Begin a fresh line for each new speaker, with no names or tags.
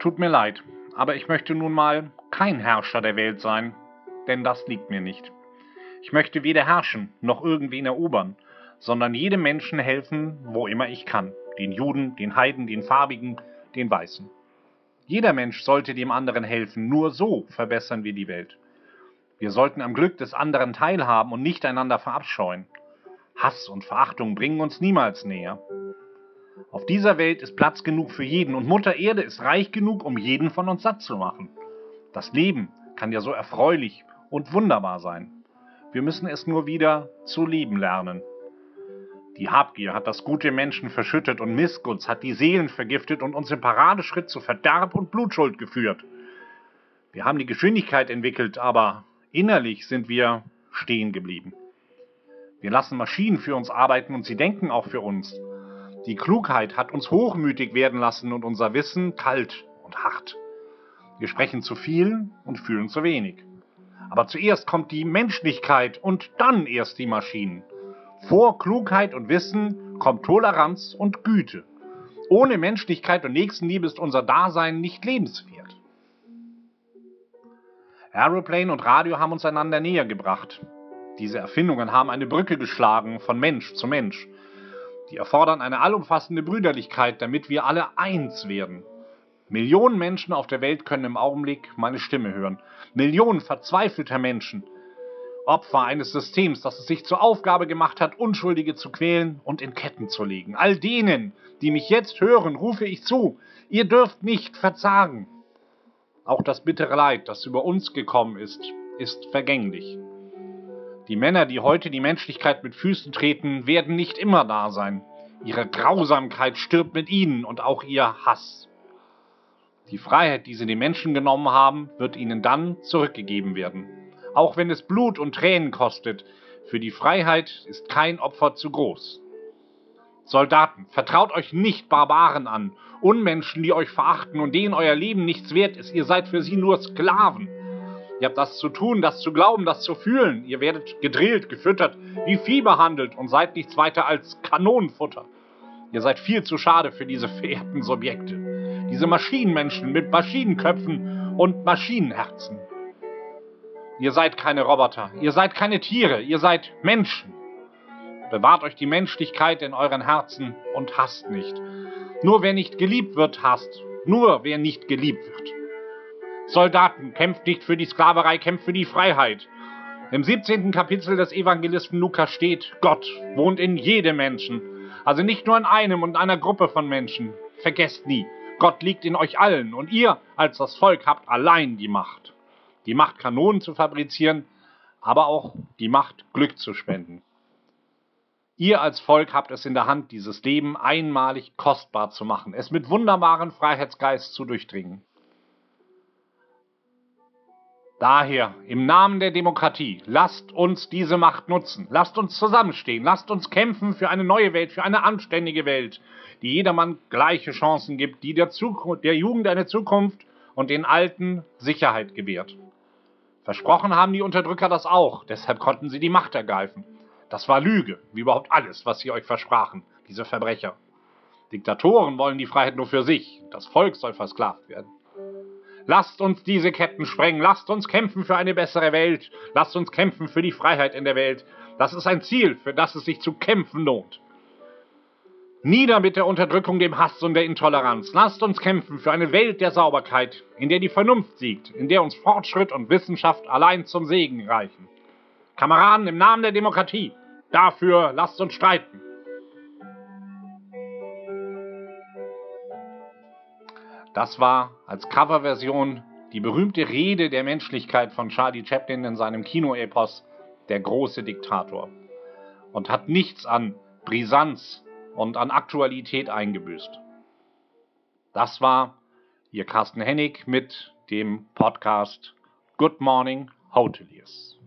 tut mir leid, aber ich möchte nun mal kein Herrscher der Welt sein, denn das liegt mir nicht. Ich möchte weder herrschen noch irgendwen erobern, sondern jedem Menschen helfen, wo immer ich kann. Den Juden, den Heiden, den Farbigen, den Weißen. Jeder Mensch sollte dem anderen helfen, nur so verbessern wir die Welt. Wir sollten am Glück des anderen teilhaben und nicht einander verabscheuen. Hass und Verachtung bringen uns niemals näher. Auf dieser Welt ist Platz genug für jeden und Mutter Erde ist reich genug, um jeden von uns satt zu machen. Das Leben kann ja so erfreulich und wunderbar sein. Wir müssen es nur wieder zu lieben lernen. Die Habgier hat das gute Menschen verschüttet und Missgunst hat die Seelen vergiftet und uns im Paradeschritt zu Verderb und Blutschuld geführt. Wir haben die Geschwindigkeit entwickelt, aber innerlich sind wir stehen geblieben. Wir lassen Maschinen für uns arbeiten und sie denken auch für uns. Die Klugheit hat uns hochmütig werden lassen und unser Wissen kalt und hart. Wir sprechen zu viel und fühlen zu wenig. Aber zuerst kommt die Menschlichkeit und dann erst die Maschinen. Vor Klugheit und Wissen kommt Toleranz und Güte. Ohne Menschlichkeit und Nächstenliebe ist unser Dasein nicht lebenswert. Aeroplane und Radio haben uns einander näher gebracht. Diese Erfindungen haben eine Brücke geschlagen von Mensch zu Mensch. Die erfordern eine allumfassende Brüderlichkeit, damit wir alle eins werden. Millionen Menschen auf der Welt können im Augenblick meine Stimme hören. Millionen verzweifelter Menschen. Opfer eines Systems, das es sich zur Aufgabe gemacht hat, Unschuldige zu quälen und in Ketten zu legen. All denen, die mich jetzt hören, rufe ich zu, ihr dürft nicht verzagen. Auch das bittere Leid, das über uns gekommen ist, ist vergänglich. Die Männer, die heute die Menschlichkeit mit Füßen treten, werden nicht immer da sein. Ihre Grausamkeit stirbt mit ihnen und auch ihr Hass. Die Freiheit, die sie den Menschen genommen haben, wird ihnen dann zurückgegeben werden. Auch wenn es Blut und Tränen kostet, für die Freiheit ist kein Opfer zu groß. Soldaten, vertraut euch nicht Barbaren an, Unmenschen, die euch verachten und denen euer Leben nichts wert ist. Ihr seid für sie nur Sklaven. Ihr habt das zu tun, das zu glauben, das zu fühlen. Ihr werdet gedrillt, gefüttert, wie Vieh behandelt und seid nichts weiter als Kanonenfutter. Ihr seid viel zu schade für diese verehrten Subjekte. Diese Maschinenmenschen mit Maschinenköpfen und Maschinenherzen. Ihr seid keine Roboter, ihr seid keine Tiere, ihr seid Menschen. Bewahrt euch die Menschlichkeit in euren Herzen und hasst nicht. Nur wer nicht geliebt wird, hasst. Nur wer nicht geliebt wird. Soldaten, kämpft nicht für die Sklaverei, kämpft für die Freiheit. Im 17. Kapitel des Evangelisten Lukas steht, Gott wohnt in jedem Menschen, also nicht nur in einem und einer Gruppe von Menschen. Vergesst nie, Gott liegt in euch allen und ihr als das Volk habt allein die Macht. Die Macht, Kanonen zu fabrizieren, aber auch die Macht, Glück zu spenden. Ihr als Volk habt es in der Hand, dieses Leben einmalig kostbar zu machen, es mit wunderbaren Freiheitsgeist zu durchdringen. Daher, im Namen der Demokratie, lasst uns diese Macht nutzen. Lasst uns zusammenstehen. Lasst uns kämpfen für eine neue Welt, für eine anständige Welt, die jedermann gleiche Chancen gibt, die der, Zukunft, der Jugend eine Zukunft und den Alten Sicherheit gewährt. Versprochen haben die Unterdrücker das auch, deshalb konnten sie die Macht ergreifen. Das war Lüge, wie überhaupt alles, was sie euch versprachen, diese Verbrecher. Diktatoren wollen die Freiheit nur für sich, das Volk soll versklavt werden. Lasst uns diese Ketten sprengen. Lasst uns kämpfen für eine bessere Welt. Lasst uns kämpfen für die Freiheit in der Welt. Das ist ein Ziel, für das es sich zu kämpfen lohnt. Nieder mit der Unterdrückung, dem Hass und der Intoleranz. Lasst uns kämpfen für eine Welt der Sauberkeit, in der die Vernunft siegt, in der uns Fortschritt und Wissenschaft allein zum Segen reichen. Kameraden, im Namen der Demokratie, dafür lasst uns streiten. Das war als Coverversion die berühmte Rede der Menschlichkeit von Charlie Chaplin in seinem Kinoepos Der große Diktator und hat nichts an Brisanz und an Aktualität eingebüßt. Das war Ihr Carsten Hennig mit dem Podcast Good Morning Hoteliers.